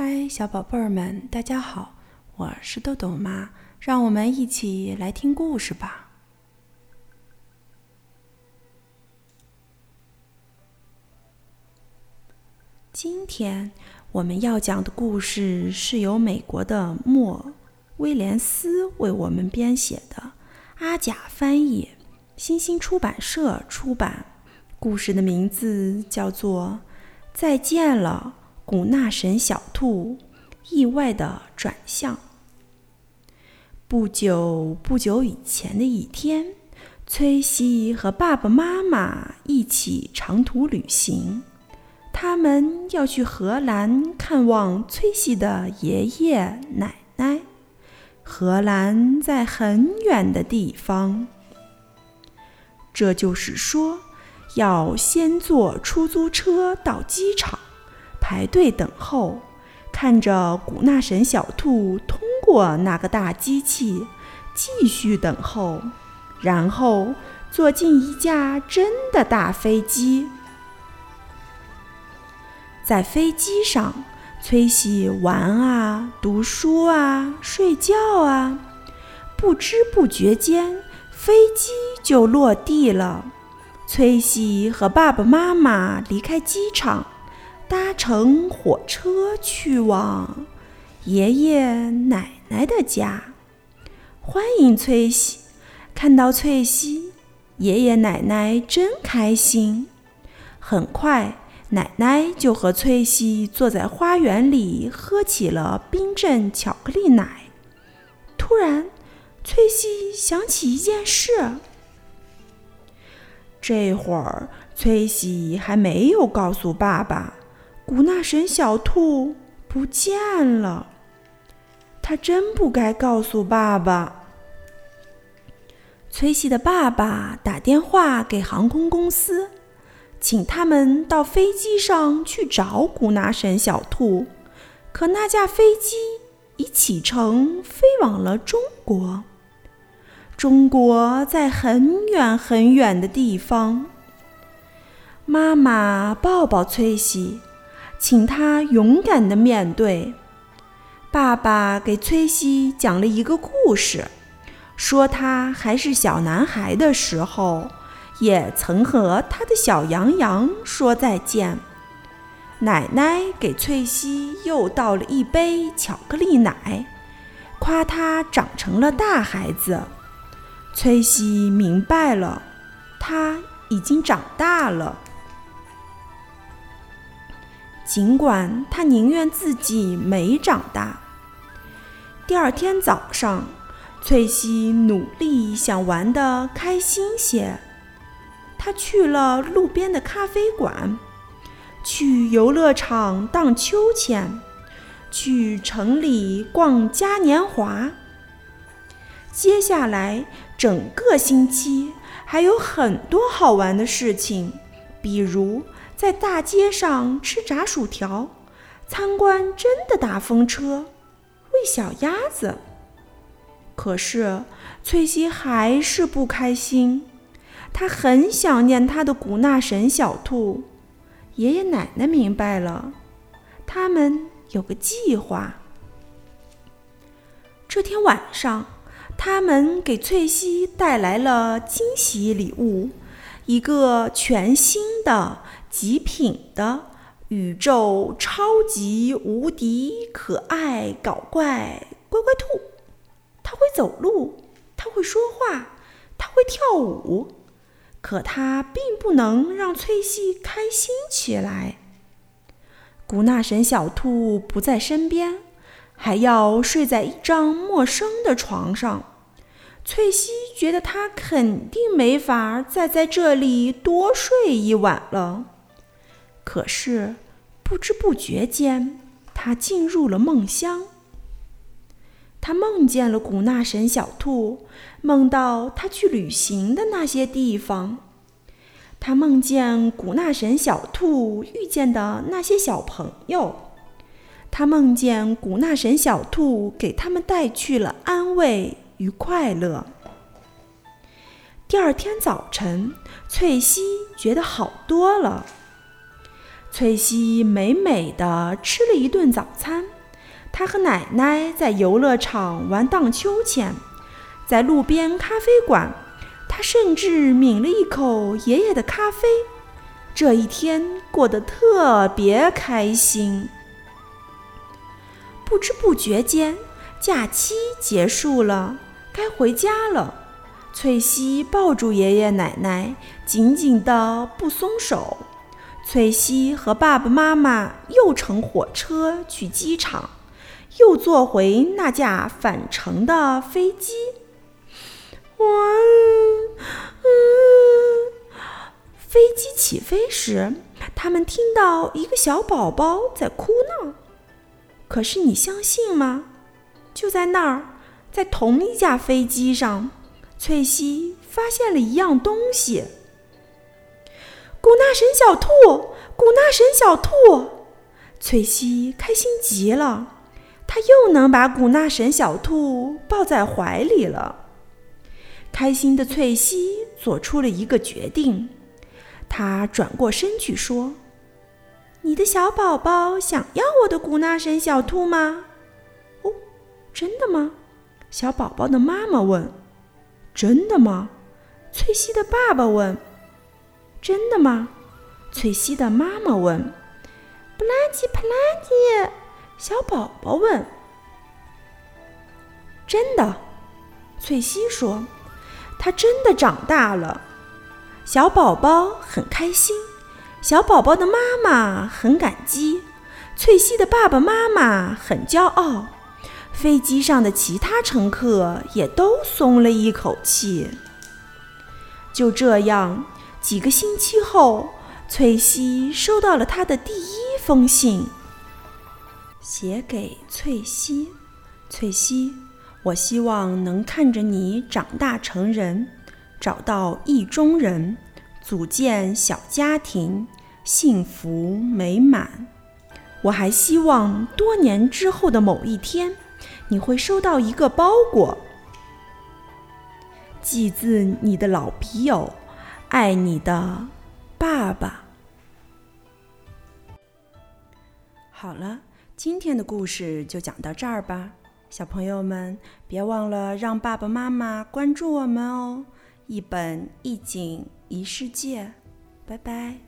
嗨，小宝贝儿们，大家好，我是豆豆妈，让我们一起来听故事吧。今天我们要讲的故事是由美国的莫威廉斯为我们编写的，阿甲翻译，新星出版社出版。故事的名字叫做《再见了》。古纳什小兔意外的转向。不久不久以前的一天，崔西和爸爸妈妈一起长途旅行。他们要去荷兰看望崔西的爷爷奶奶。荷兰在很远的地方，这就是说，要先坐出租车到机场。排队等候，看着古纳什小兔通过那个大机器，继续等候，然后坐进一架真的大飞机。在飞机上，崔西玩啊，读书啊，睡觉啊，不知不觉间，飞机就落地了。崔西和爸爸妈妈离开机场。搭乘火车去往爷爷奶奶的家，欢迎翠西。看到翠西，爷爷奶奶真开心。很快，奶奶就和翠西坐在花园里喝起了冰镇巧克力奶。突然，翠西想起一件事。这会儿，翠西还没有告诉爸爸。古纳什小兔不见了，他真不该告诉爸爸。崔西的爸爸打电话给航空公司，请他们到飞机上去找古纳什小兔。可那架飞机已启程，飞往了中国。中国在很远很远的地方。妈妈抱抱崔西。请他勇敢的面对。爸爸给崔西讲了一个故事，说他还是小男孩的时候，也曾和他的小羊羊说再见。奶奶给崔西又倒了一杯巧克力奶，夸他长成了大孩子。崔西明白了，他已经长大了。尽管他宁愿自己没长大。第二天早上，翠西努力想玩得开心些。他去了路边的咖啡馆，去游乐场荡秋千，去城里逛嘉年华。接下来整个星期还有很多好玩的事情，比如。在大街上吃炸薯条，参观真的大风车，喂小鸭子。可是翠西还是不开心，她很想念她的古纳什小兔。爷爷奶奶明白了，他们有个计划。这天晚上，他们给翠西带来了惊喜礼物，一个全新的。极品的宇宙超级无敌可爱搞怪乖乖兔，它会走路，它会说话，它会跳舞，可它并不能让翠西开心起来。古纳什小兔不在身边，还要睡在一张陌生的床上。翠西觉得他肯定没法再在这里多睡一晚了。可是，不知不觉间，他进入了梦乡。他梦见了古纳神小兔，梦到他去旅行的那些地方。他梦见古纳神小兔遇见的那些小朋友。他梦见古纳神小兔给他们带去了安慰与快乐。第二天早晨，翠西觉得好多了。翠西美美的吃了一顿早餐。她和奶奶在游乐场玩荡秋千，在路边咖啡馆，她甚至抿了一口爷爷的咖啡。这一天过得特别开心。不知不觉间，假期结束了，该回家了。翠西抱住爷爷奶奶，紧紧的不松手。翠西和爸爸妈妈又乘火车去机场，又坐回那架返程的飞机。哇，飞机起飞时，他们听到一个小宝宝在哭闹。可是你相信吗？就在那儿，在同一架飞机上，翠西发现了一样东西。古纳神小兔，古纳神小兔，翠西开心极了，她又能把古纳神小兔抱在怀里了。开心的翠西做出了一个决定，她转过身去说。你的小宝宝想要我的古纳神小兔吗？哦，真的吗？小宝宝的妈妈问。真的吗？翠西的爸爸问。真的吗？翠西的妈妈问。布拉吉，布拉吉，小宝宝问。真的，翠西说。他真的长大了。小宝宝很开心。小宝宝的妈妈很感激，翠西的爸爸妈妈很骄傲，飞机上的其他乘客也都松了一口气。就这样，几个星期后，翠西收到了她的第一封信，写给翠西：“翠西，我希望能看着你长大成人，找到意中人。”组建小家庭，幸福美满。我还希望多年之后的某一天，你会收到一个包裹，寄自你的老笔友，爱你的爸爸。好了，今天的故事就讲到这儿吧，小朋友们别忘了让爸爸妈妈关注我们哦。一本一景一世界，拜拜。